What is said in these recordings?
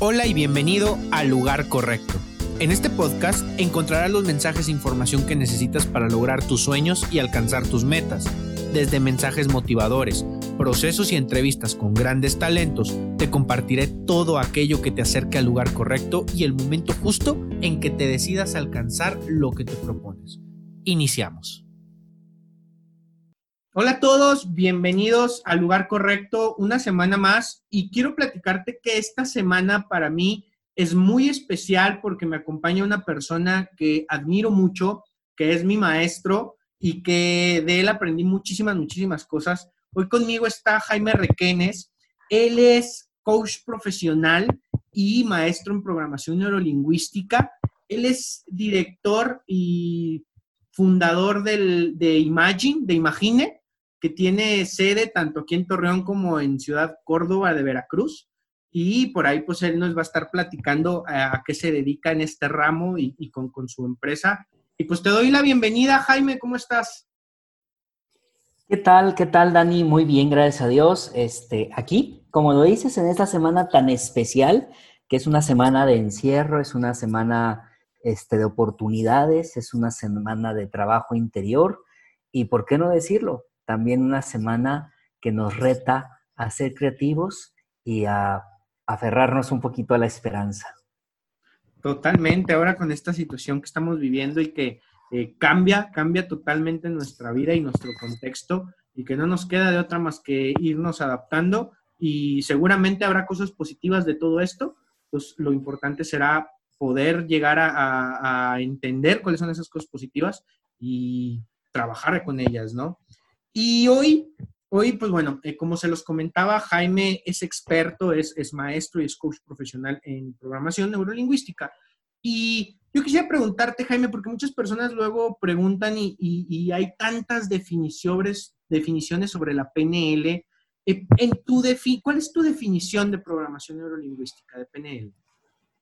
Hola y bienvenido al lugar correcto. En este podcast encontrarás los mensajes e información que necesitas para lograr tus sueños y alcanzar tus metas. Desde mensajes motivadores, procesos y entrevistas con grandes talentos, te compartiré todo aquello que te acerque al lugar correcto y el momento justo en que te decidas alcanzar lo que te propones. Iniciamos. Hola a todos, bienvenidos al lugar correcto, una semana más y quiero platicarte que esta semana para mí es muy especial porque me acompaña una persona que admiro mucho, que es mi maestro y que de él aprendí muchísimas, muchísimas cosas. Hoy conmigo está Jaime Requenes, él es coach profesional y maestro en programación neurolingüística. Él es director y fundador del, de Imagine, de Imagine, que tiene sede tanto aquí en Torreón como en Ciudad Córdoba de Veracruz. Y por ahí, pues él nos va a estar platicando a, qué se dedica en este ramo y, con, con, su empresa. Y pues te doy la bienvenida, Jaime, ¿cómo estás? ¿Qué tal? ¿Qué tal, Dani? Muy bien, gracias a Dios. Este, aquí, como lo dices, en esta semana tan especial, que es una semana de encierro, es una semana este, de oportunidades, es una semana de trabajo interior, y por qué no decirlo, también una semana que nos reta a ser creativos y a aferrarnos un poquito a la esperanza. Totalmente, ahora con esta situación que estamos viviendo y que eh, cambia, cambia totalmente nuestra vida y nuestro contexto y que no nos queda de otra más que irnos adaptando y seguramente habrá cosas positivas de todo esto, pues lo importante será poder llegar a, a entender cuáles son esas cosas positivas y trabajar con ellas, ¿no? Y hoy, hoy pues bueno, eh, como se los comentaba, Jaime es experto, es, es maestro y es coach profesional en programación neurolingüística. Y yo quisiera preguntarte, Jaime, porque muchas personas luego preguntan y, hay tantas definiciones, definiciones sobre la PNL. Eh, en tu defi ¿Cuál es tu definición de programación neurolingüística de PNL?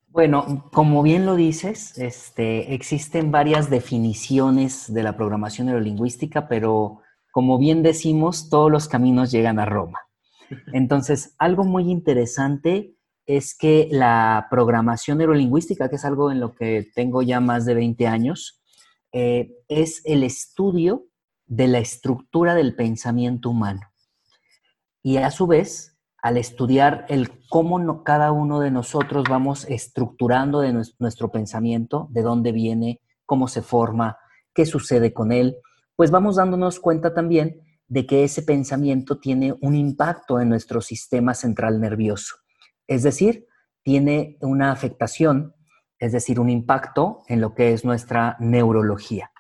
Bueno, como bien lo dices, este, existen varias definiciones de la programación neurolingüística, pero como bien decimos, todos los caminos llegan a Roma. Entonces, algo muy interesante es que la programación neurolingüística, que es algo en lo que tengo ya más de 20 años, eh, es el estudio de la estructura del pensamiento humano. Y a su vez, al estudiar el cómo cada uno de nosotros vamos estructurando de nuestro pensamiento, de dónde viene, cómo se forma, qué sucede con él, pues vamos dándonos cuenta también de que ese pensamiento tiene un impacto en nuestro sistema central nervioso. Es decir, tiene una afectación, es decir, un impacto en lo que es nuestra neurología.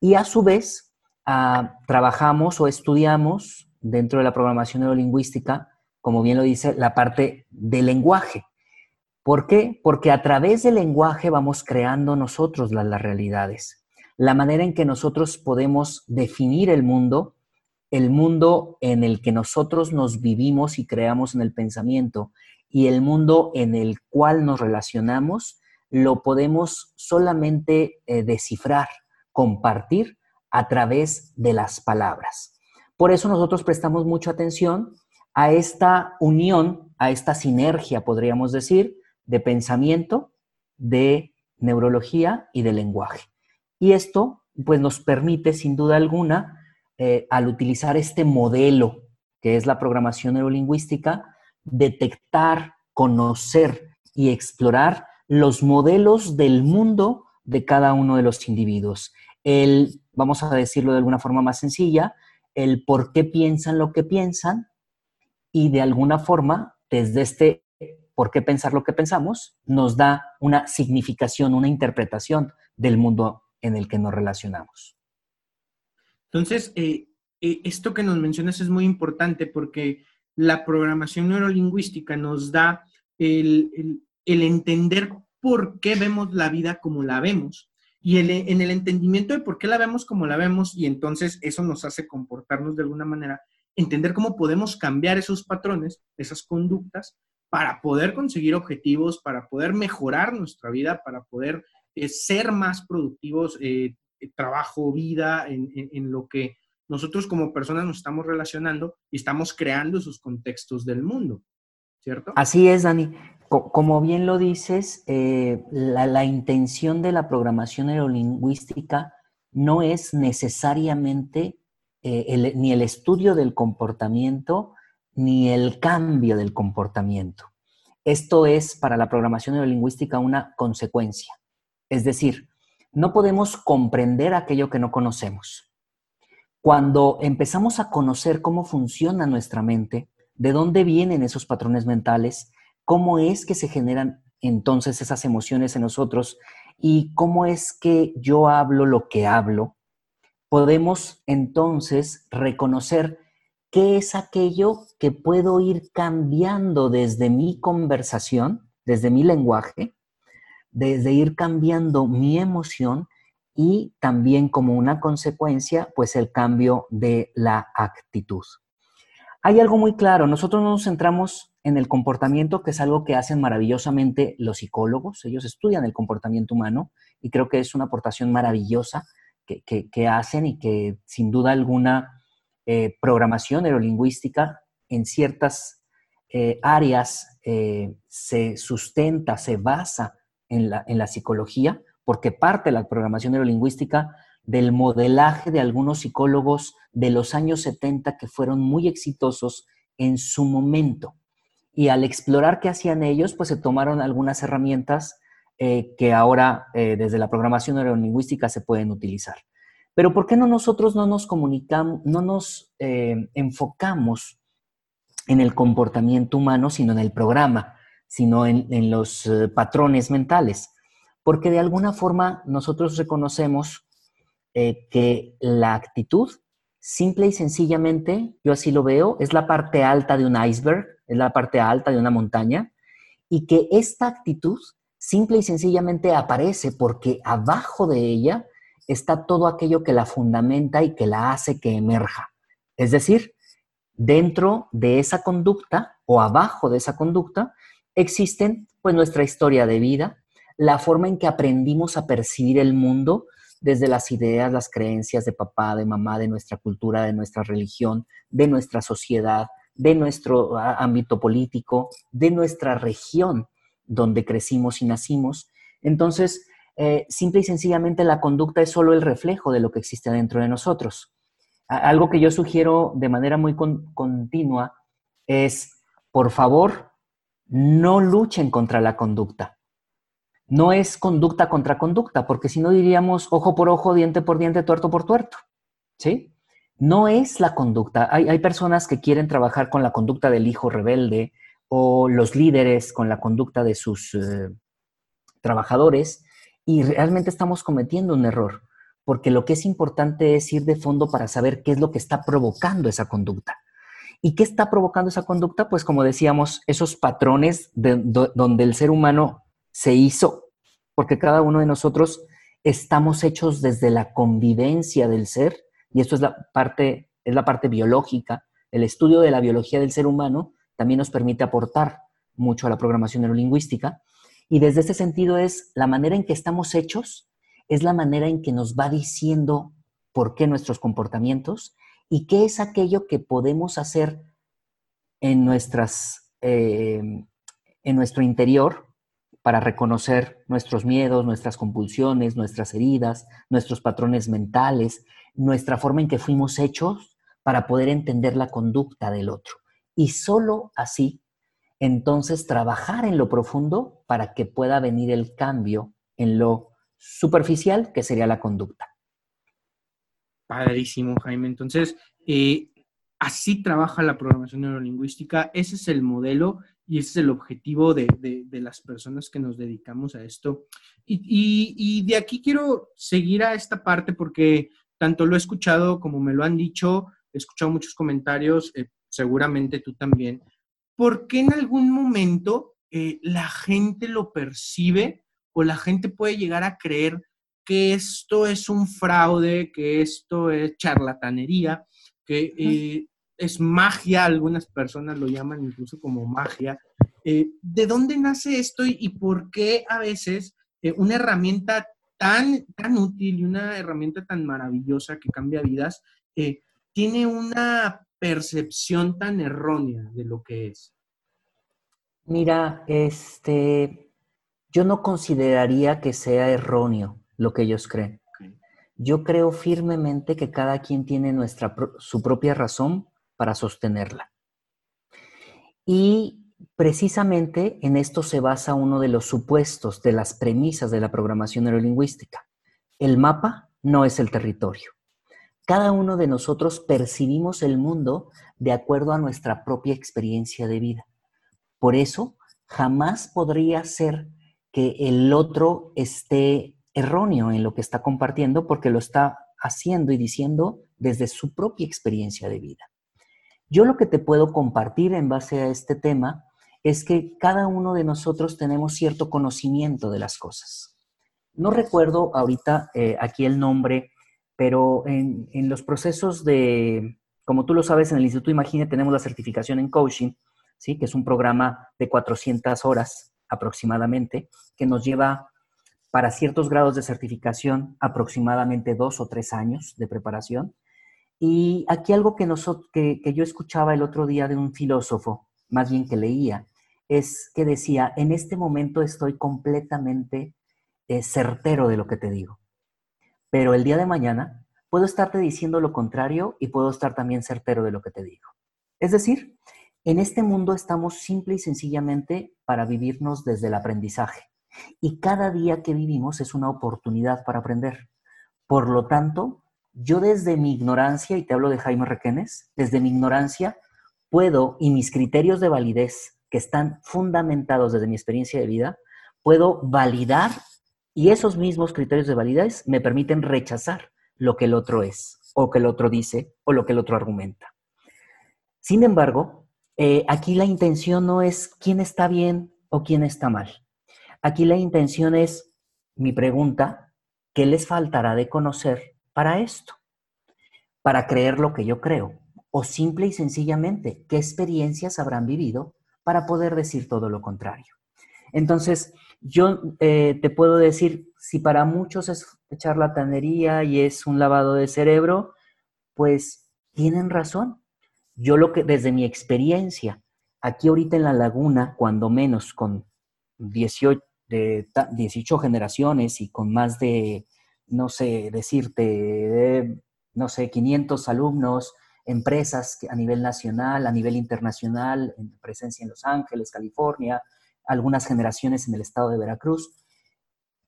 Y a su vez, ah, trabajamos o estudiamos dentro de la programación neurolingüística, como bien lo dice, la parte del lenguaje. ¿Por qué? Porque a través del lenguaje vamos creando nosotros las realidades la manera en que nosotros podemos definir el mundo, el mundo en el que nosotros nos vivimos y creamos en el pensamiento y el mundo en el cual nos relacionamos, lo podemos solamente eh, descifrar, compartir a través de las palabras. Por eso nosotros prestamos mucha atención a esta unión, a esta sinergia, podríamos decir, de pensamiento, de neurología y de lenguaje. Y esto pues nos permite sin duda alguna, eh, al utilizar este modelo que es la programación neurolingüística, detectar, conocer y explorar los modelos del mundo de cada uno de los individuos. El, vamos a decirlo de alguna forma más sencilla, el por qué piensan lo que piensan y de alguna forma, desde este por qué pensar lo que pensamos, nos da una significación, una interpretación del mundo en el que nos relacionamos. Entonces, eh, eh, esto que nos mencionas es muy importante porque la programación neurolingüística nos da el, entender por qué vemos la vida como la vemos y en el entendimiento de por qué la vemos como la vemos y entonces eso nos hace comportarnos de alguna manera, entender cómo podemos cambiar esos patrones, esas conductas, para poder conseguir objetivos, para poder mejorar nuestra vida, para poder ser más productivos, eh, eh, trabajo, vida, en, lo que nosotros como personas nos estamos relacionando y estamos creando esos contextos del mundo, ¿cierto? Así es, Dani. como bien lo dices, eh, la, intención de la programación neurolingüística no es necesariamente eh, ni el estudio del comportamiento ni el cambio del comportamiento. Esto es para la programación neurolingüística una consecuencia. Es decir, no podemos comprender aquello que no conocemos. Cuando empezamos a conocer cómo funciona nuestra mente, de dónde vienen esos patrones mentales, cómo es que se generan entonces esas emociones en nosotros y cómo es que yo hablo lo que hablo, podemos entonces reconocer qué es aquello que puedo ir cambiando desde mi conversación, desde mi lenguaje, desde ir cambiando mi emoción y también como una consecuencia, pues el cambio de la actitud. Hay algo muy claro, nosotros nos centramos en el comportamiento, que es algo que hacen maravillosamente los psicólogos, ellos estudian el comportamiento humano y creo que es una aportación maravillosa que, hacen y que sin duda alguna eh, programación neurolingüística en ciertas eh, áreas eh, se sustenta, se basa en la, en la psicología, porque parte de la programación neurolingüística del modelaje de algunos psicólogos de los años 70 que fueron muy exitosos en su momento. Y al explorar qué hacían ellos, pues se tomaron algunas herramientas eh, que ahora eh, desde la programación neurolingüística se pueden utilizar. Pero ¿por qué no nosotros no nos comunicamos, no nos eh, enfocamos en el comportamiento humano, sino en el programa, sino en los patrones mentales? Porque de alguna forma nosotros reconocemos eh, que la actitud, simple y sencillamente, yo así lo veo, es la parte alta de un iceberg, es la parte alta de una montaña, y que esta actitud simple y sencillamente aparece porque abajo de ella está todo aquello que la fundamenta y que la hace que emerja. Es decir, dentro de esa conducta o abajo de esa conducta existen pues nuestra historia de vida, la forma en que aprendimos a percibir el mundo, desde las ideas, las creencias de papá, de mamá, de nuestra cultura, de nuestra religión, de nuestra sociedad, de nuestro ámbito político, de nuestra región donde crecimos y nacimos. Entonces, eh, simple y sencillamente la conducta es solo el reflejo de lo que existe dentro de nosotros. Algo que yo sugiero de manera muy continua es, por favor, no luchen contra la conducta no es conducta contra conducta, porque si no diríamos ojo por ojo, diente por diente, tuerto por tuerto. ¿Sí? No es la conducta. Hay, personas que quieren trabajar con la conducta del hijo rebelde o los líderes con la conducta de sus eh, trabajadores y realmente estamos cometiendo un error, porque lo que es importante es ir de fondo para saber qué es lo que está provocando esa conducta. ¿Y qué está provocando esa conducta? Pues como decíamos, esos patrones donde el ser humano se hizo, porque cada uno de nosotros estamos hechos desde la convivencia del ser, y esto es la parte, es la parte biológica. El estudio de la biología del ser humano también nos permite aportar mucho a la programación neurolingüística. Y desde ese sentido es la manera en que estamos hechos, es la manera en que nos va diciendo por qué nuestros comportamientos y qué es aquello que podemos hacer en, nuestras, eh, en nuestro interior para reconocer nuestros miedos, nuestras compulsiones, nuestras heridas, nuestros patrones mentales, nuestra forma en que fuimos hechos para poder entender la conducta del otro. Y solo así, entonces, trabajar en lo profundo para que pueda venir el cambio en lo superficial, que sería la conducta. Padrísimo, Jaime. Entonces, eh, así trabaja la programación neurolingüística. Ese es el modelo y ese es el objetivo de, las personas que nos dedicamos a esto. Y, de aquí quiero seguir a esta parte porque tanto lo he escuchado como me lo han dicho, he escuchado muchos comentarios, eh, seguramente tú también. ¿Por qué en algún momento eh, la gente lo percibe o la gente puede llegar a creer que esto es un fraude, que esto es charlatanería, que eh, es magia, algunas personas lo llaman incluso como magia. Eh, ¿De dónde nace esto y, por qué a veces eh, una herramienta tan, tan útil y una herramienta tan maravillosa que cambia vidas tiene una percepción tan errónea de lo que es? Mira, este, yo no consideraría que sea erróneo lo que ellos creen. Yo creo firmemente que cada quien tiene nuestra, su propia razón para sostenerla. Y precisamente en esto se basa uno de los supuestos, de las premisas de la programación neurolingüística. El mapa no es el territorio. Cada uno de nosotros percibimos el mundo de acuerdo a nuestra propia experiencia de vida. Por eso, jamás podría ser que el otro esté erróneo en lo que está compartiendo porque lo está haciendo y diciendo desde su propia experiencia de vida. Yo lo que te puedo compartir en base a este tema es que cada uno de nosotros tenemos cierto conocimiento de las cosas. No recuerdo ahorita eh, aquí el nombre, pero en, en, los procesos de, como tú lo sabes, en el Instituto Imagine tenemos la certificación en coaching, ¿sí? que es un programa de 400 horas aproximadamente, que nos lleva para ciertos grados de certificación aproximadamente dos o tres años de preparación. Y aquí algo que, nosotros, que, que yo escuchaba el otro día de un filósofo, más bien que leía, es que decía, en este momento estoy completamente eh, certero de lo que te digo, pero el día de mañana puedo estarte diciendo lo contrario y puedo estar también certero de lo que te digo. Es decir, en este mundo estamos simple y sencillamente para vivirnos desde el aprendizaje. Y cada día que vivimos es una oportunidad para aprender. Por lo tanto, yo desde mi ignorancia, y te hablo de Jaime Requenes, desde mi ignorancia puedo y mis criterios de validez que están fundamentados desde mi experiencia de vida, puedo validar y esos mismos criterios de validez me permiten rechazar lo que el otro es, o que el otro dice, o lo que el otro argumenta. Sin embargo, eh, aquí la intención no es quién está bien o quién está mal. Aquí la intención es mi pregunta, ¿qué les faltará de conocer para esto? Para creer lo que yo creo. O simple y sencillamente, ¿qué experiencias habrán vivido para poder decir todo lo contrario? Entonces, yo eh, te puedo decir, si para muchos es charlatanería y es un lavado de cerebro, pues tienen razón. Yo lo que desde mi experiencia, aquí ahorita en la laguna, cuando menos con 18, de 18 generaciones y con más de, no sé, decirte, no sé, 500 alumnos, empresas a nivel nacional, a nivel internacional, en presencia en Los Ángeles, California, algunas generaciones en el estado de Veracruz.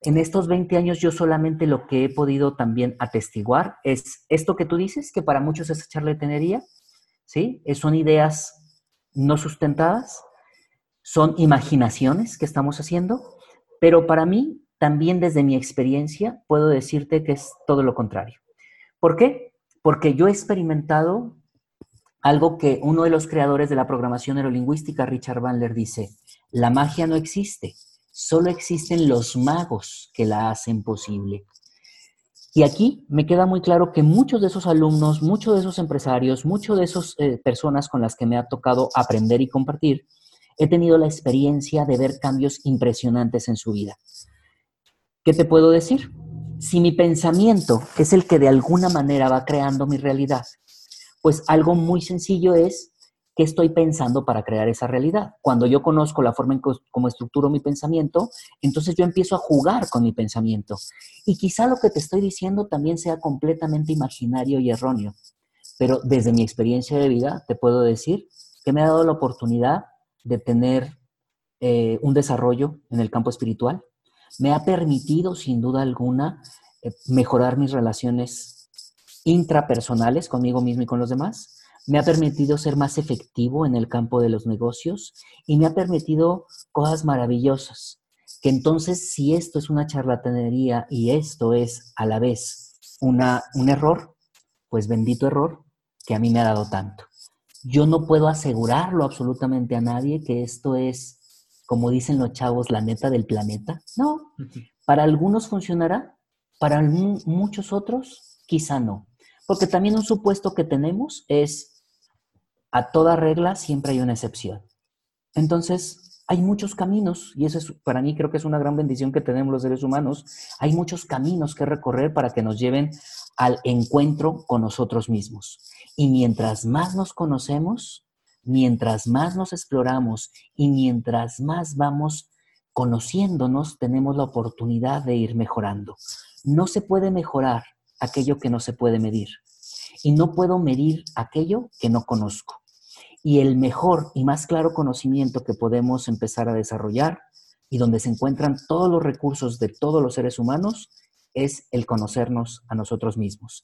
En estos 20 años yo solamente lo que he podido también atestiguar es esto que tú dices, que para muchos es charlatanería, ¿sí? Son ideas no sustentadas, son imaginaciones que estamos haciendo, pero para mí, también desde mi experiencia, puedo decirte que es todo lo contrario. ¿Por qué? Porque yo he experimentado algo que uno de los creadores de la programación neurolingüística, Richard Bandler, dice, la magia no existe, solo existen los magos que la hacen posible. Y aquí me queda muy claro que muchos de esos alumnos, muchos de esos empresarios, muchos de esas eh, personas con las que me ha tocado aprender y compartir, he tenido la experiencia de ver cambios impresionantes en su vida. ¿Qué te puedo decir? Si mi pensamiento es el que de alguna manera va creando mi realidad, pues algo muy sencillo es qué estoy pensando para crear esa realidad. Cuando yo conozco la forma en cómo estructuro mi pensamiento, entonces yo empiezo a jugar con mi pensamiento. Y quizá lo que te estoy diciendo también sea completamente imaginario y erróneo, pero desde mi experiencia de vida te puedo decir que me ha dado la oportunidad de tener eh, un desarrollo en el campo espiritual. Me ha permitido, sin duda alguna, eh, mejorar mis relaciones intrapersonales conmigo mismo y con los demás. Me ha permitido ser más efectivo en el campo de los negocios y me ha permitido cosas maravillosas. Que entonces, si esto es una charlatanería y esto es a la vez una, un error, pues bendito error que a mí me ha dado tanto. Yo no puedo asegurarlo absolutamente a nadie que esto es, como dicen los chavos, la neta del planeta. No, para algunos funcionará, para muchos otros quizá no. Porque también un supuesto que tenemos es, a toda regla siempre hay una excepción. Entonces, hay muchos caminos, y eso es, para mí creo que es una gran bendición que tenemos los seres humanos, hay muchos caminos que recorrer para que nos lleven al encuentro con nosotros mismos. Y mientras más nos conocemos, mientras más nos exploramos y mientras más vamos conociéndonos, tenemos la oportunidad de ir mejorando. No se puede mejorar aquello que no se puede medir. Y no puedo medir aquello que no conozco. Y el mejor y más claro conocimiento que podemos empezar a desarrollar y donde se encuentran todos los recursos de todos los seres humanos es el conocernos a nosotros mismos.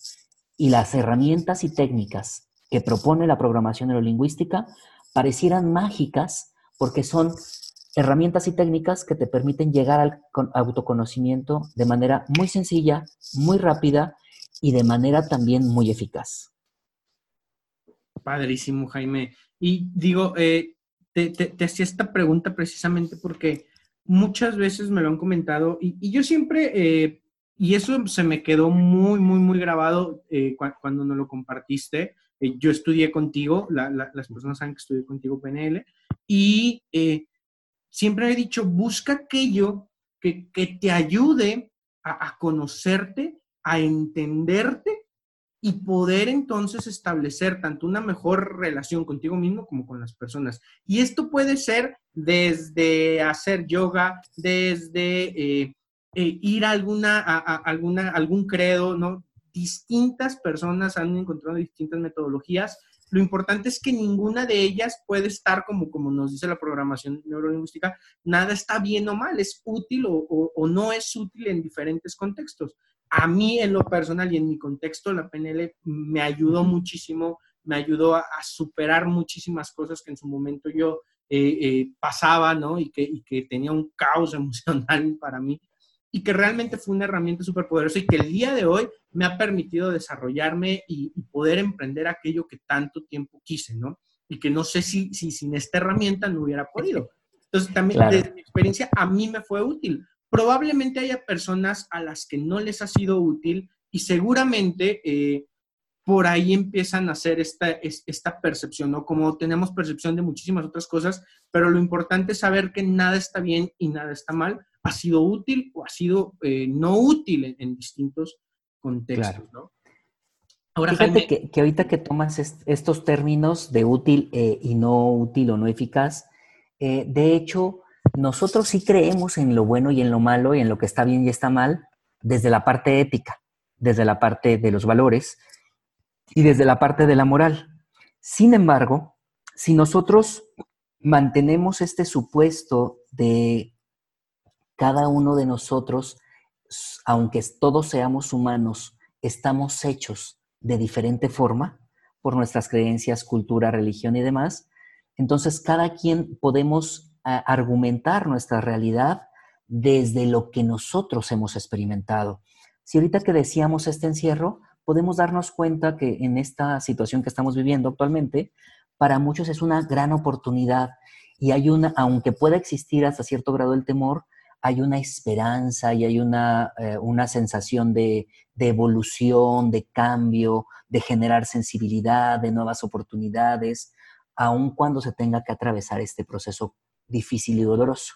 Y las herramientas y técnicas que propone la programación neurolingüística parecieran mágicas porque son herramientas y técnicas que te permiten llegar al autoconocimiento de manera muy sencilla, muy rápida y de manera también muy eficaz. Padrísimo, Jaime. Y digo, eh, te, hacía esta pregunta precisamente porque muchas veces me lo han comentado y, yo siempre, eh, y eso se me quedó muy, muy, muy grabado eh, cuando nos lo compartiste. yo estudié contigo, las personas saben que estudié contigo PNL, y siempre he dicho, busca aquello que, te ayude a, conocerte, a entenderte y poder entonces establecer tanto una mejor relación contigo mismo como con las personas. Y esto puede ser desde hacer yoga, desde eh, ir a, alguna, a, alguna, algún credo, ¿no? Distintas personas han encontrado distintas metodologías lo importante es que ninguna de ellas puede estar como, como nos dice la programación neurolingüística, nada está bien o mal, es útil o, no es útil en diferentes contextos. A mí en lo personal y en mi contexto, la PNL me ayudó muchísimo, me ayudó a, superar muchísimas cosas que en su momento yo eh, eh, pasaba, ¿no? Y que, y que tenía un caos emocional para mí y que realmente fue una herramienta súper poderosa y que el día de hoy me ha permitido desarrollarme y, poder emprender aquello que tanto tiempo quise, ¿no? Y que no sé si, si sin esta herramienta no hubiera podido. Entonces, también desde mi experiencia, a mí me fue útil. Probablemente haya personas a las que no les ha sido útil y seguramente eh, por ahí empiezan a hacer esta, esta percepción, ¿no? Como tenemos percepción de muchísimas otras cosas, pero lo importante es saber que nada está bien y nada está mal, ha sido útil o ha sido eh, no útil en, distintos contextos, ¿no? Ahora, Fíjate que, que, ahorita que tomas estos términos de útil eh, y no útil o no eficaz, eh, de hecho, nosotros sí creemos en lo bueno y en lo malo y en lo que está bien y está mal desde la parte ética, desde la parte de los valores y desde la parte de la moral. Sin embargo, si nosotros mantenemos este supuesto de cada uno de nosotros, aunque todos seamos humanos, estamos hechos de diferente forma por nuestras creencias, cultura, religión y demás. Entonces, cada quien podemos argumentar nuestra realidad desde lo que nosotros hemos experimentado. Si ahorita que decíamos este encierro, podemos darnos cuenta que en esta situación que estamos viviendo actualmente, para muchos es una gran oportunidad y hay una, aunque pueda existir hasta cierto grado el temor, hay una esperanza y hay una, eh, sensación de, evolución, de cambio, de generar sensibilidad, de nuevas oportunidades, aun cuando se tenga que atravesar este proceso difícil y doloroso.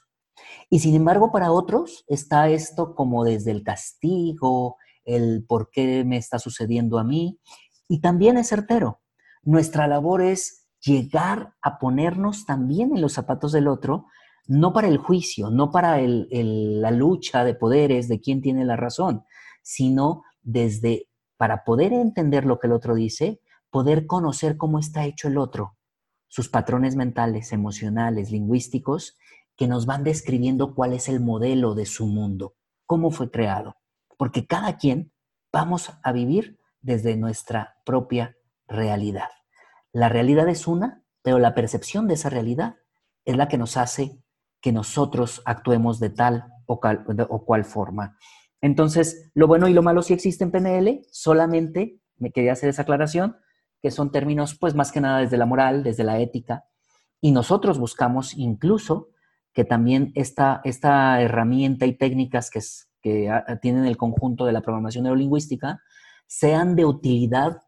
Y sin embargo, para otros está esto como desde el castigo, el por qué me está sucediendo a mí, y también es certero. Nuestra labor es llegar a ponernos también en los zapatos del otro no para el juicio, no para la lucha de poderes de quién tiene la razón, sino desde, para poder entender lo que el otro dice, poder conocer cómo está hecho el otro, sus patrones mentales, emocionales, lingüísticos, que nos van describiendo cuál es el modelo de su mundo, cómo fue creado. Porque cada quien vamos a vivir desde nuestra propia realidad. La realidad es una, pero la percepción de esa realidad es la que nos hace que nosotros actuemos de tal o, cual forma. Entonces, lo bueno y lo malo sí existe en PNL, solamente me quería hacer esa aclaración, que son términos pues más que nada desde la moral, desde la ética, y nosotros buscamos incluso que también esta, esta herramienta y técnicas que, que tienen el conjunto de la programación neurolingüística sean de utilidad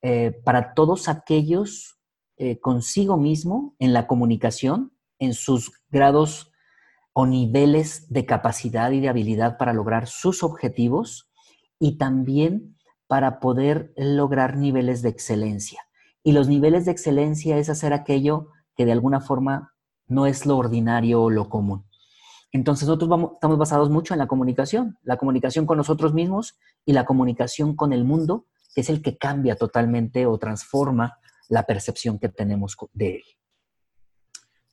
eh, para todos aquellos eh, consigo mismo en la comunicación en sus grados o niveles de capacidad y de habilidad para lograr sus objetivos y también para poder lograr niveles de excelencia. Y los niveles de excelencia es hacer aquello que de alguna forma no es lo ordinario o lo común. Entonces nosotros estamos basados mucho en la comunicación, la comunicación con nosotros mismos y la comunicación con el mundo, que es el que cambia totalmente o transforma la percepción que tenemos de él.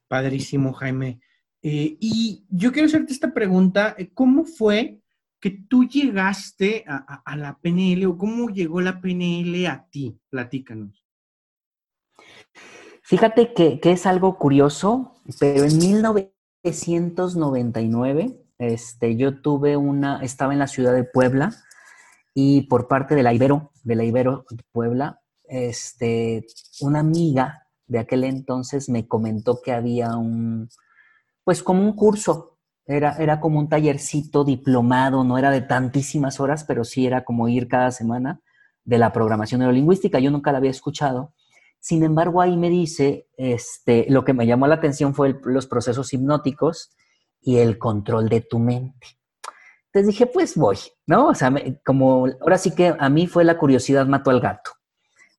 Padrísimo, Jaime. Eh, y yo quiero hacerte esta pregunta, eh, ¿cómo fue que tú llegaste a, la PNL o cómo llegó la PNL a ti? Platícanos. Fíjate que, que es algo curioso, pero en 1999 este, yo tuve una, estaba en la ciudad de Puebla y por parte de la Ibero, de la Ibero Puebla, este, una amiga de aquel entonces me comentó que había un, pues como un curso, era, era como un tallercito diplomado, no era de tantísimas horas, pero sí era como ir cada semana de la programación neurolingüística. Yo nunca la había escuchado. Sin embargo, ahí me dice, este, lo que me llamó la atención fue los procesos hipnóticos y el control de tu mente. Entonces dije, pues voy, ¿no? O sea, como ahora sí que a mí fue la curiosidad mató al gato.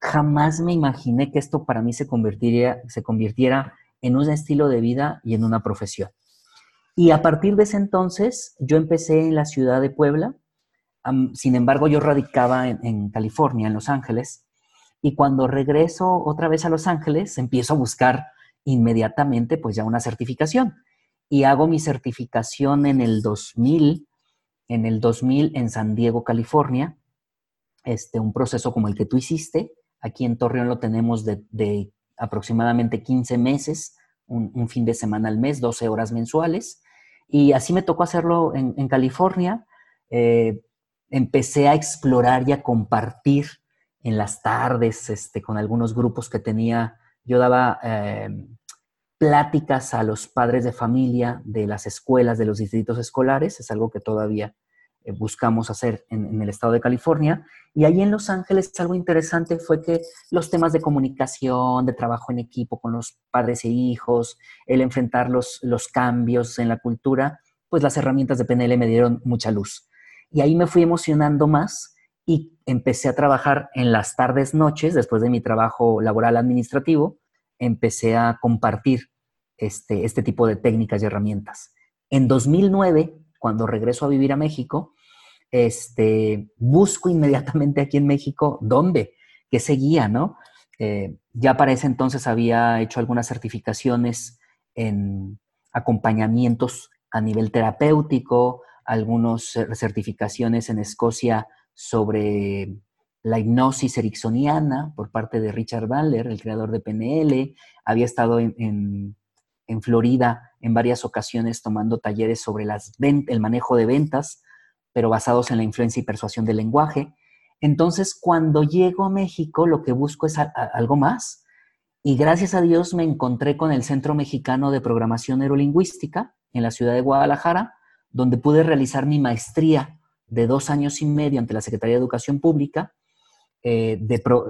Jamás me imaginé que esto para mí se convertiría, se convirtiera en un estilo de vida y en una profesión. Y a partir de ese entonces, yo empecé en la ciudad de Puebla. sin embargo, yo radicaba en, California, en Los Ángeles. Y cuando regreso otra vez a Los Ángeles, empiezo a buscar inmediatamente pues ya una certificación. Y hago mi certificación en el 2000, en el 2000 en San Diego, California. Este, un proceso como el que tú hiciste. Aquí en Torreón lo tenemos de, aproximadamente 15 meses, un, fin de semana al mes, 12 horas mensuales. Y así me tocó hacerlo en, California. Eh, empecé a explorar y a compartir en las tardes este, con algunos grupos que tenía. Yo daba eh, pláticas a los padres de familia de las escuelas, de los distritos escolares. Es algo que todavía buscamos hacer en, el estado de California. Y ahí en Los Ángeles algo interesante fue que los temas de comunicación, de trabajo en equipo con los padres e hijos, el enfrentar los, los cambios en la cultura, pues las herramientas de PNL me dieron mucha luz. Y ahí me fui emocionando más y empecé a trabajar en las tardes, noches, después de mi trabajo laboral administrativo, empecé a compartir este, este tipo de técnicas y herramientas. En 2009, cuando regreso a vivir a México, este, busco inmediatamente aquí en México dónde, qué seguía, ¿no? Eh, ya para ese entonces había hecho algunas certificaciones en acompañamientos a nivel terapéutico, algunas certificaciones en Escocia sobre la hipnosis ericksoniana por parte de Richard Bandler, el creador de PNL. Había estado en, Florida en varias ocasiones tomando talleres sobre el manejo de ventas pero basados en la influencia y persuasión del lenguaje. Entonces, cuando llego a México, lo que busco es algo más. Y gracias a Dios me encontré con el Centro Mexicano de Programación Neurolingüística en la ciudad de Guadalajara, donde pude realizar mi maestría de dos años y medio ante la Secretaría de Educación Pública eh,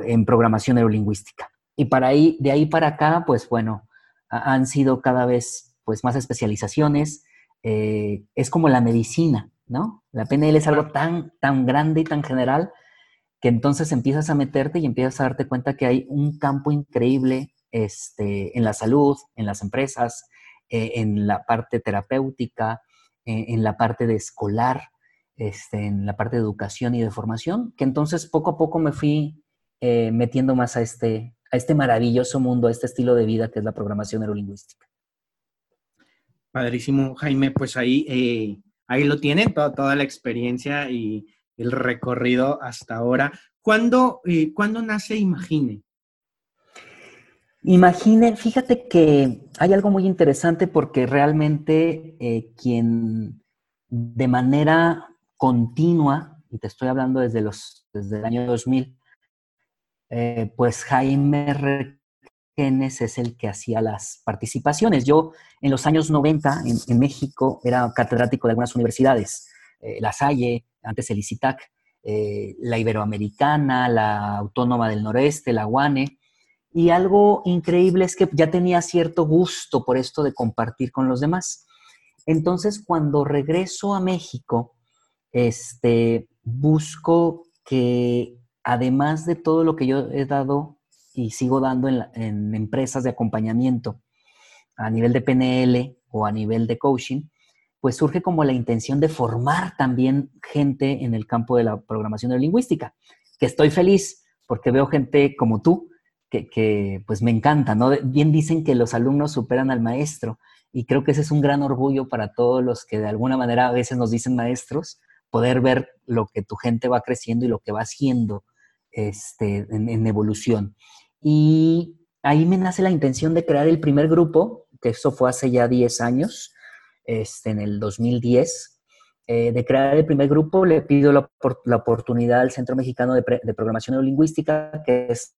en programación neurolingüística. Y para ahí, de ahí para acá, pues bueno, han sido cada vez pues, más especializaciones. Eh, es como la medicina, ¿no? La PNL es algo tan, tan grande y tan general que entonces empiezas a meterte y empiezas a darte cuenta que hay un campo increíble este, en la salud, en las empresas, eh, en la parte terapéutica, eh, en la parte de escolar, este, en la parte de educación y de formación, que entonces poco a poco me fui eh, metiendo más a este, a este maravilloso mundo, a este estilo de vida que es la programación neurolingüística. Padrísimo, Jaime, pues ahí ahí lo tienen, toda, la experiencia y el recorrido hasta ahora. ¿Cuándo, eh, nace Imagine? Imagine, fíjate que hay algo muy interesante porque realmente eh, quien de manera continua, y te estoy hablando desde, los, desde el año 2000, eh, pues Jaime es el que hacía las participaciones. Yo en los años 90 en, México era catedrático de algunas universidades, eh, La Salle, antes el ICITAC, eh, la Iberoamericana, la Autónoma del Noreste, la UANE, y algo increíble es que ya tenía cierto gusto por esto de compartir con los demás. Entonces, cuando regreso a México, este, busco que además de todo lo que yo he dado y sigo dando en, empresas de acompañamiento a nivel de PNL o a nivel de coaching, pues surge como la intención de formar también gente en el campo de la programación neurolingüística, que estoy feliz porque veo gente como tú, que, que, pues me encanta, ¿no? Bien dicen que los alumnos superan al maestro y creo que ese es un gran orgullo para todos los que de alguna manera a veces nos dicen maestros, poder ver lo que tu gente va creciendo y lo que va haciendo este, en, evolución. Y ahí me nace la intención de crear el primer grupo, que eso fue hace ya 10 años, este, en el 2010. Eh, de crear el primer grupo, le pido la, oportunidad al Centro Mexicano de, de, Programación Neurolingüística, que es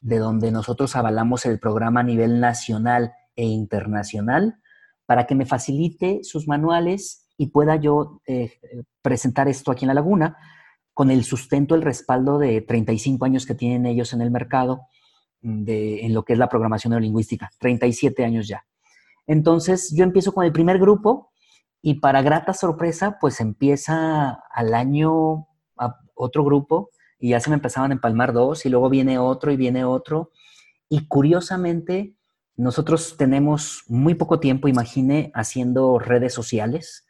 de donde nosotros avalamos el programa a nivel nacional e internacional, para que me facilite sus manuales y pueda yo eh, presentar esto aquí en la laguna con el sustento, el respaldo de 35 años que tienen ellos en el mercado mm, de, en lo que es la programación neurolingüística, 37 años ya. Entonces yo empiezo con el primer grupo y para grata sorpresa, pues empieza al año otro grupo y ya se me empezaban a empalmar dos y luego viene otro y viene otro. Y curiosamente, nosotros tenemos muy poco tiempo, imagine, haciendo redes sociales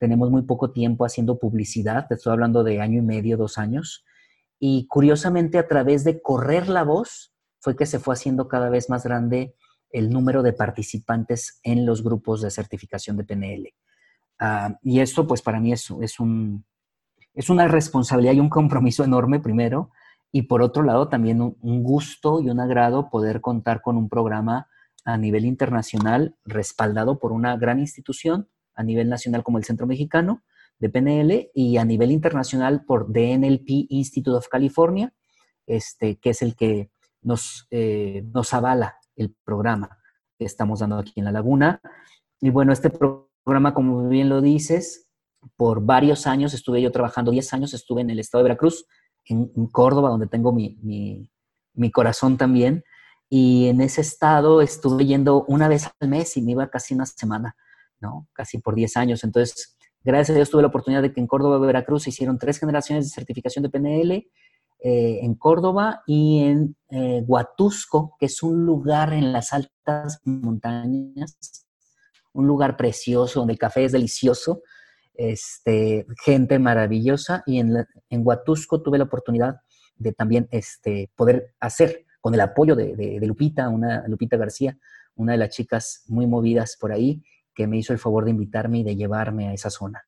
tenemos muy poco tiempo haciendo publicidad, te estoy hablando de año y medio, dos años, y curiosamente a través de correr la voz fue que se fue haciendo cada vez más grande el número de participantes en los grupos de certificación de PNL. Ah, y esto pues para mí es, es, un, es una responsabilidad y un compromiso enorme primero, y por otro lado también un gusto y un agrado poder contar con un programa a nivel internacional respaldado por una gran institución a nivel nacional como el Centro Mexicano de PNL y a nivel internacional por DNLP Institute of California, este, que es el que nos, eh, nos avala el programa que estamos dando aquí en La Laguna. Y bueno, este programa, como bien lo dices, por varios años estuve yo trabajando, 10 años estuve en el estado de Veracruz, en, Córdoba, donde tengo mi, mi, mi, corazón también. Y en ese estado estuve yendo una vez al mes y me iba casi una semana ¿no? Casi por 10 años. Entonces, gracias a Dios tuve la oportunidad de que en Córdoba, Veracruz, se hicieron tres generaciones de certificación de PNL, eh, en Córdoba y en eh, Huatusco, que es un lugar en las altas montañas, un lugar precioso donde el café es delicioso, este, gente maravillosa. Y en, en Huatusco tuve la oportunidad de también este, poder hacer, con el apoyo de, de Lupita, una Lupita García, una de las chicas muy movidas por ahí, que me hizo el favor de invitarme y de llevarme a esa zona.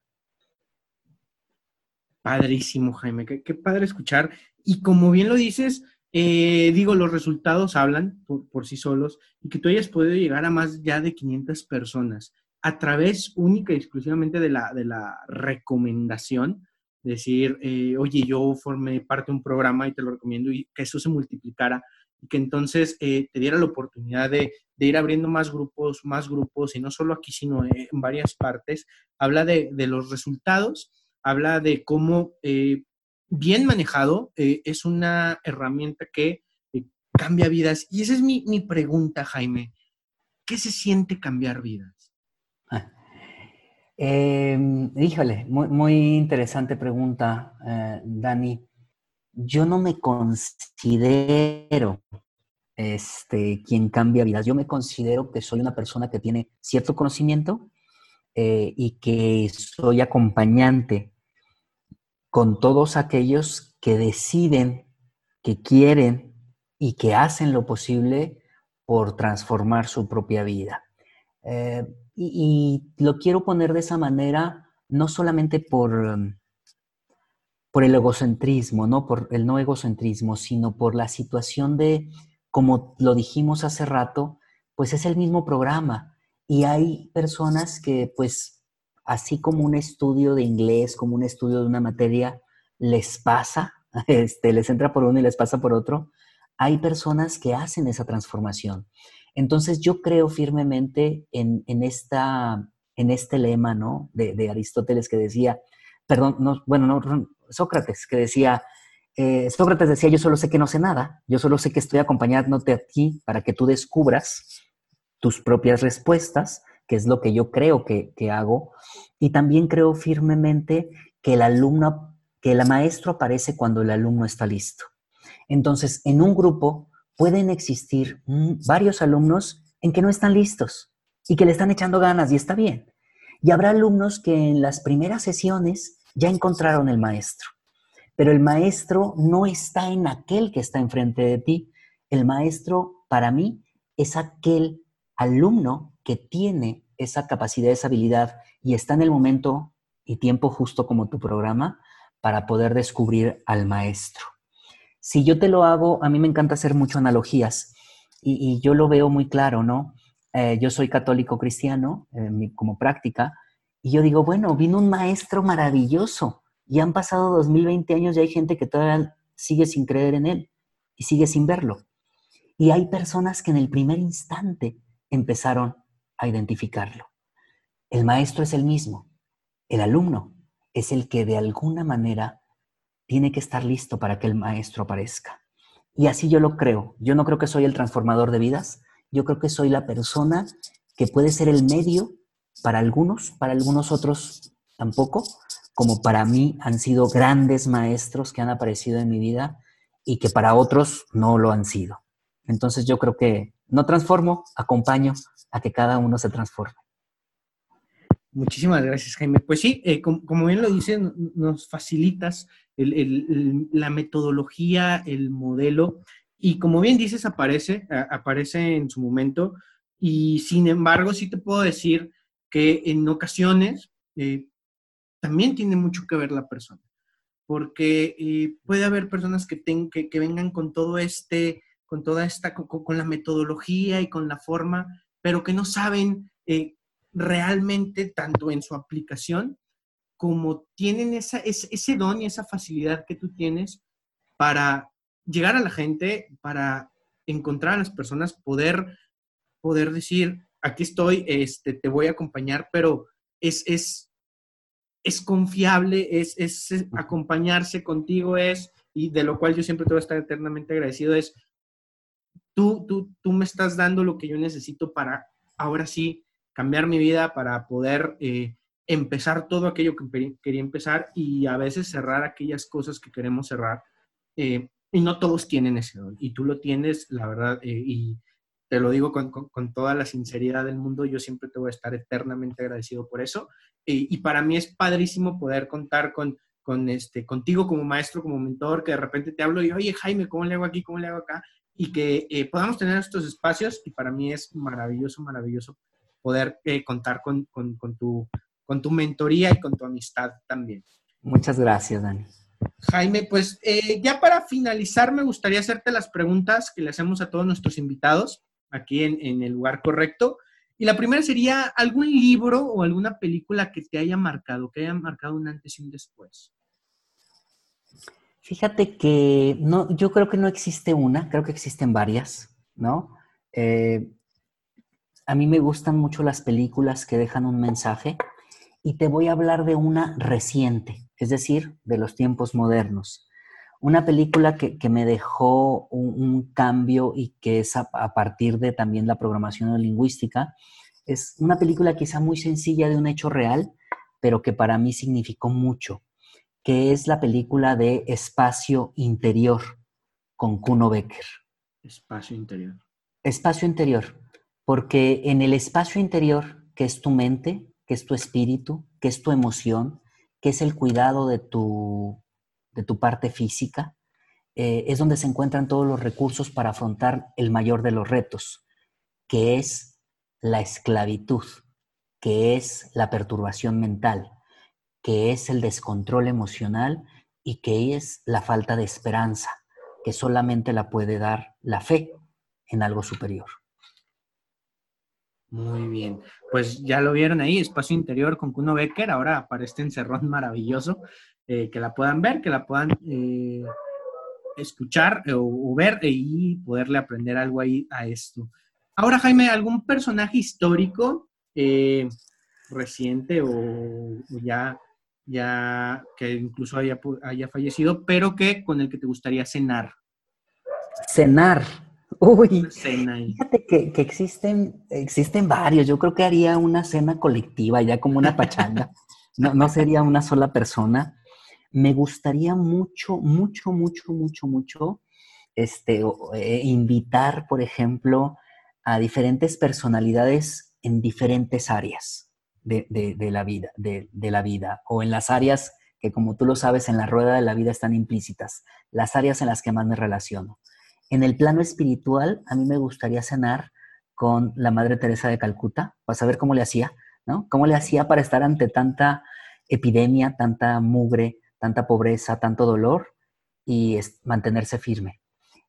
Padrísimo, Jaime, qué, padre escuchar. Y como bien lo dices, eh, digo, los resultados hablan por, sí solos y que tú hayas podido llegar a más ya de 500 personas a través única y exclusivamente de la, de la recomendación, decir, eh, oye, yo formé parte de un programa y te lo recomiendo y que eso se multiplicara y que entonces eh, te diera la oportunidad de, ir abriendo más grupos, más grupos, y no solo aquí, sino en varias partes. Habla de, los resultados, habla de cómo eh, bien manejado eh, es una herramienta que cambia vidas. Y esa es mi, pregunta, Jaime. ¿Qué se siente cambiar vidas? Em, híjole, muy, interesante pregunta, Dani yo no me considero este, quien cambia vidas. Yo me considero que soy una persona que tiene cierto conocimiento eh, y que soy acompañante con todos aquellos que deciden, que quieren y que hacen lo posible por transformar su propia vida. Eh, y, y, lo quiero poner de esa manera, no solamente por por el egocentrismo, no por el no egocentrismo, sino por la situación de, como lo dijimos hace rato, pues es el mismo programa. Y hay personas que, pues, así como un estudio de inglés, como un estudio de una materia, les pasa, este, les entra por uno y les pasa por otro, hay personas que hacen esa transformación. Entonces yo creo firmemente en, esta, en este lema, ¿no? De, de Aristóteles que decía, perdón, no, bueno, no, Sócrates, que decía, eh, Sócrates decía, yo solo sé que no sé nada, yo solo sé que estoy acompañándote aquí para que tú descubras tus propias respuestas, que es lo que yo creo que, hago, y también creo firmemente que el alumno, que el maestro aparece cuando el alumno está listo. Entonces, en un grupo, pueden existir varios alumnos en que no están listos y que le están echando ganas y está bien. Y habrá alumnos que en las primeras sesiones ya encontraron el maestro, pero el maestro no está en aquel que está enfrente de ti. El maestro, para mí, es aquel alumno que tiene esa capacidad, esa habilidad y está en el momento y tiempo justo como tu programa para poder descubrir al maestro. Si yo te lo hago, a mí me encanta hacer mucho analogías y, yo lo veo muy claro, ¿no? Eh, yo soy católico cristiano como práctica y yo digo, bueno, vino un maestro maravilloso y han pasado 2020 años y hay gente que todavía sigue sin creer en él y sigue sin verlo. Y hay personas que en el primer instante empezaron a identificarlo. El maestro es el mismo, el alumno es el que de alguna manera tiene que estar listo para que el maestro aparezca. Y así yo lo creo. Yo no creo que soy el transformador de vidas, yo creo que soy la persona que puede ser el medio para algunos, para algunos otros tampoco, como para mí han sido grandes maestros que han aparecido en mi vida y que para otros no lo han sido. Entonces yo creo que no transformo, acompaño a que cada uno se transforme. Muchísimas gracias, Jaime. Pues sí, eh, como, bien lo dices, nos facilitas la metodología, el modelo, y como bien dices, aparece, aparece en su momento, y sin embargo, sí te puedo decir que en ocasiones eh, también tiene mucho que ver la persona, porque eh, puede haber personas que, que vengan con todo este con toda esta, con, la metodología y con la forma, pero que no saben eh, realmente tanto en su aplicación como tienen esa, ese, don y esa facilidad que tú tienes para llegar a la gente, para encontrar a las personas, poder, poder decir, aquí estoy, este, te voy a acompañar, pero es, es, es confiable, es, es acompañarse contigo, es, y de lo cual yo siempre te voy a estar eternamente agradecido, es tú, tú, tú me estás dando lo que yo necesito para ahora sí cambiar mi vida, para poder eh, empezar todo aquello que quería empezar y a veces cerrar aquellas cosas que queremos cerrar. Eh, y no todos tienen ese don. Y tú lo tienes, la verdad, eh, y te lo digo con, con, toda la sinceridad del mundo, yo siempre te voy a estar eternamente agradecido por eso. y para mí es padrísimo poder contar con, con este, contigo como maestro, como mentor, que de repente te hablo y, oye, Jaime, ¿cómo le hago aquí? ¿Cómo le hago acá? y que eh, podamos tener estos espacios y para mí es maravilloso, maravilloso poder eh, contar con, con, tu, con tu mentoría y con tu amistad también. Muchas gracias, Dani. Jaime, pues eh, ya para finalizar me gustaría hacerte las preguntas que le hacemos a todos nuestros invitados aquí en, el lugar correcto. Y la primera sería algún libro o alguna película que te haya marcado, que haya marcado un antes y un después. Fíjate que no, yo creo que no existe una, creo que existen varias, ¿no? Eh, a mí me gustan mucho las películas que dejan un mensaje y te voy a hablar de una reciente, es decir, de los tiempos modernos. Una película que, me dejó un, cambio y que es a, a, partir de también la programación lingüística. Es una película quizá muy sencilla de un hecho real, pero que para mí significó mucho que es la película de Espacio Interior con Kuno Becker. Espacio Interior. Espacio Interior, porque en el espacio interior, que es tu mente, que es tu espíritu, que es tu emoción, que es el cuidado de tu, de tu parte física, eh, es donde se encuentran todos los recursos para afrontar el mayor de los retos, que es la esclavitud, que es la perturbación mental, que es el descontrol emocional y que es la falta de esperanza, que solamente la puede dar la fe en algo superior. Muy bien, pues ya lo vieron ahí, Espacio Interior con Kuno Becker, ahora para este encerrón maravilloso, eh, que la puedan ver, que la puedan eh, escuchar eh, o, ver y poderle aprender algo ahí a esto. Ahora, Jaime, ¿algún personaje histórico reciente o ya ya que incluso haya, haya fallecido, pero que con el que te gustaría cenar. Cenar. Uy, fíjate que, existen, existen varios. Yo creo que haría una cena colectiva, ya como una pachanga. No, no sería una sola persona. Me gustaría mucho, mucho, mucho, mucho, mucho este, eh, invitar, por ejemplo, a diferentes personalidades en diferentes áreas de, la vida, de, la vida, o en las áreas que, como tú lo sabes, en la rueda de la vida están implícitas, las áreas en las que más me relaciono. En el plano espiritual, a mí me gustaría cenar con la Madre Teresa de Calcuta, para saber cómo le hacía, ¿no? ¿Cómo le hacía para estar ante tanta epidemia, tanta mugre, tanta pobreza, tanto dolor y mantenerse firme?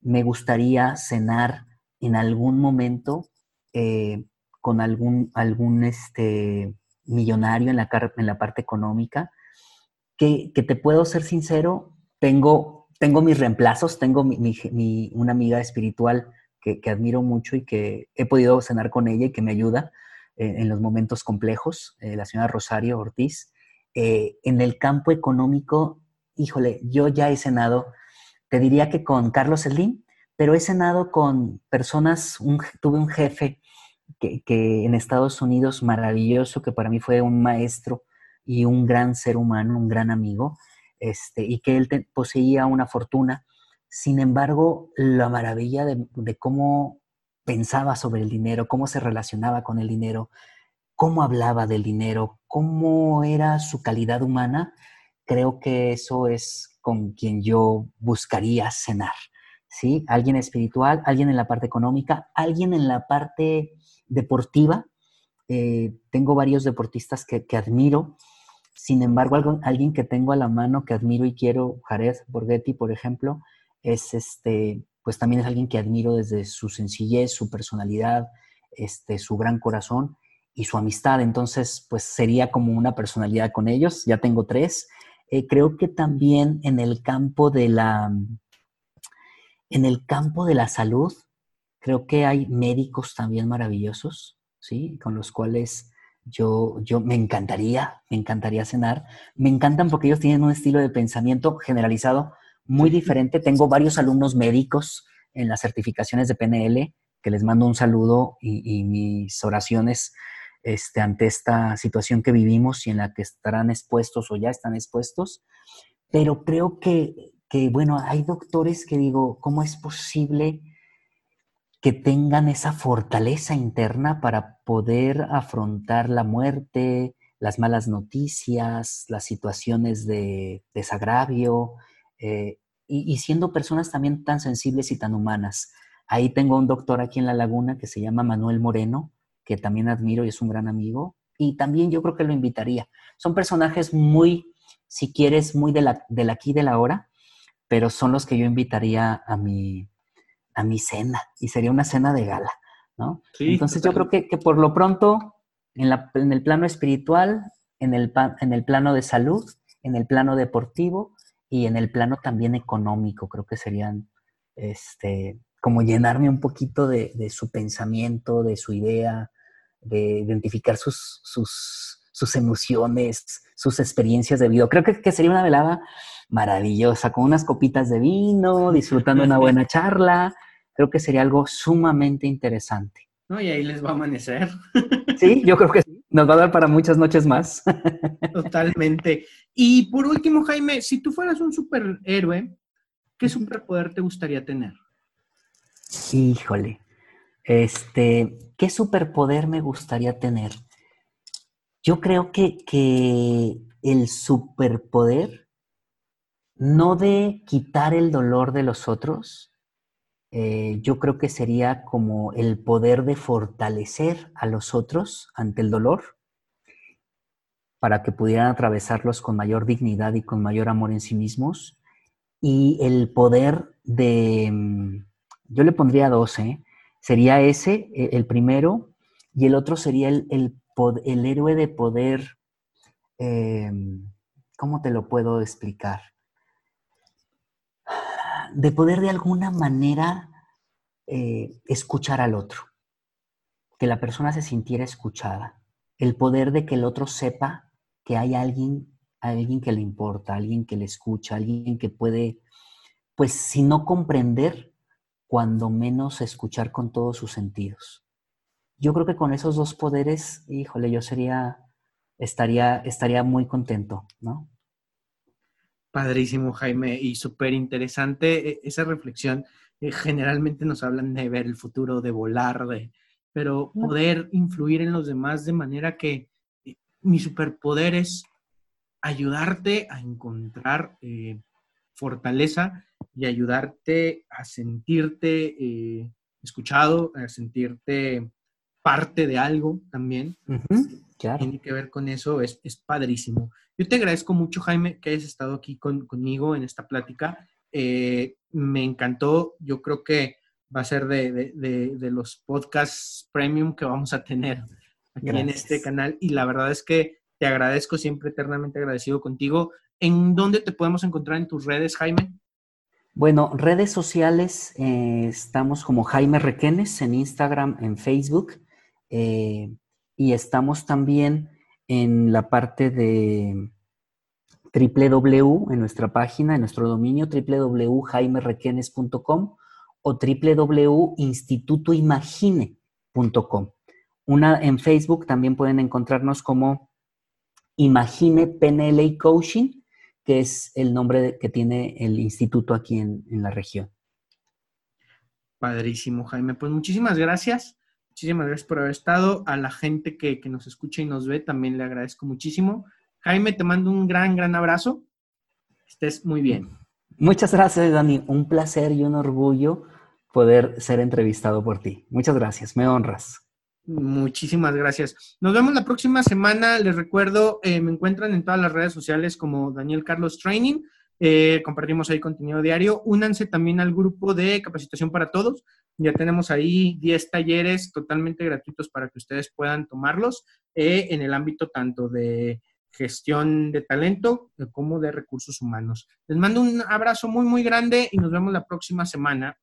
Me gustaría cenar en algún momento eh, con algún, algún este, millonario en la, en la parte económica, que, te puedo ser sincero, tengo, tengo mis reemplazos, tengo mi, una amiga espiritual que, admiro mucho y que he podido cenar con ella y que me ayuda eh, en los momentos complejos, eh, la señora Rosario Ortiz. En el campo económico, híjole, yo ya he cenado, te diría que con Carlos Slim, pero he cenado con personas, tuve un jefe que, en Estados Unidos maravilloso, que para mí fue un maestro y un gran ser humano, un gran amigo, este, y que él poseía una fortuna. Sin embargo, la maravilla de cómo pensaba sobre el dinero, cómo se relacionaba con el dinero, cómo hablaba del dinero, cómo era su calidad humana, creo que eso es con quien yo buscaría cenar. ¿sí? Alguien espiritual, alguien en la parte económica, alguien en la parte deportiva. Eh, tengo varios deportistas que, admiro. Sin embargo, alguien que tengo a la mano que admiro y quiero, Jared Borghetti, por ejemplo, es este, pues también es alguien que admiro desde su sencillez, su personalidad, este, su gran corazón y su amistad. Entonces, pues sería como una personalidad con ellos. Ya tengo tres. Eh, creo que también en el campo de la, en el campo de la salud, creo que hay médicos también maravillosos, ¿sí? Con los cuales yo, yo me encantaría, me encantaría cenar. Me encantan porque ellos tienen un estilo de pensamiento generalizado muy diferente. Tengo varios alumnos médicos en las certificaciones de PNL que les mando un saludo y, mis oraciones este, ante esta situación que vivimos y en la que estarán expuestos o ya están expuestos. Pero creo que que, bueno, hay doctores que digo, ¿cómo es posible que tengan esa fortaleza interna para poder afrontar la muerte, las malas noticias, las situaciones de desagravio, eh, y, siendo personas también tan sensibles y tan humanas. Ahí tengo un doctor aquí en La Laguna que se llama Manuel Moreno, que también admiro y es un gran amigo, y también yo creo que lo invitaría. Son personajes muy, si quieres, muy de la, del aquí y de la hora, pero son los que yo invitaría a mi, a mi cena y sería una cena de gala, ¿no? Entonces yo creo que, por lo pronto, en, la, en, el plano espiritual, en el, en el plano de salud, en el plano deportivo y en el plano también económico, creo que serían, este, como llenarme un poquito de, de su pensamiento, de su idea, de identificar sus, sus, sus emociones, sus experiencias de vida. Creo que, que sería una velada maravillosa, con unas copitas de vino, disfrutando una buena charla. Creo que sería algo sumamente interesante. No, y ahí les va a amanecer. Sí, yo creo que sí. Nos va a dar para muchas noches más. Totalmente. Y por último, Jaime, si tú fueras un superhéroe, ¿qué superpoder te gustaría tener? Híjole. Este, ¿qué superpoder me gustaría tener? Yo creo que, que el superpoder no de quitar el dolor de los otros, eh, yo creo que sería como el poder de fortalecer a los otros ante el dolor para que pudieran atravesarlos con mayor dignidad y con mayor amor en sí mismos. Y el poder de, mm, yo le pondría 12, ¿eh? sería ese, e, el primero, y el otro sería el, el, héroe de poder, em, ¿cómo te lo puedo explicar? de poder de alguna manera eh, escuchar al otro, que la persona se sintiera escuchada, el poder de que el otro sepa que hay alguien, alguien que le importa, alguien que le escucha, alguien que puede, pues si no comprender, cuando menos escuchar con todos sus sentidos. Yo creo que con esos dos poderes, híjole, yo sería, estaría, estaría muy contento, ¿no? Padrísimo, Jaime, y súper interesante e, esa reflexión. Eh, generalmente nos hablan de ver el futuro, de volar, de, pero poder influir en los demás de manera que eh, mi superpoder es ayudarte a encontrar eh, fortaleza y ayudarte a sentirte escuchado, a sentirte parte de algo también. Tiene que ver con eso, es, es, padrísimo. Yo te agradezco mucho, Jaime, que hayas estado aquí conmigo en esta plática. Eh, me encantó, yo creo que va a ser de, de, los podcasts premium que vamos a tener aquí en este canal y la verdad es que te agradezco, siempre eternamente agradecido contigo. ¿En dónde te podemos encontrar en tus redes, Jaime? Bueno, redes sociales, eh, estamos como Jaime Requenes en Instagram, en Facebook. Eh, y estamos también en la parte de www, en nuestra página, en nuestro dominio www.jaimerequenes.com o www.institutoimagine.com. Una en Facebook también pueden encontrarnos como Imagine PNL Coaching, que es el nombre que tiene el instituto aquí en, en la región. Padrísimo, Jaime. Pues muchísimas gracias. Muchísimas gracias por haber estado. A la gente que, nos escucha y nos ve también le agradezco muchísimo. Jaime, te mando un gran, gran abrazo. Estés muy bien. Muchas gracias, Dani. Un placer y un orgullo poder ser entrevistado por ti. Muchas gracias, me honras. Muchísimas gracias. Nos vemos la próxima semana. Les recuerdo, eh, me encuentran en todas las redes sociales como Daniel Carlos Training. Eh, compartimos ahí contenido diario. Únanse también al grupo de capacitación para todos. Ya tenemos ahí 10 talleres totalmente gratuitos para que ustedes puedan tomarlos eh, en el ámbito tanto de gestión de talento como de recursos humanos. Les mando un abrazo muy, muy grande y nos vemos la próxima semana.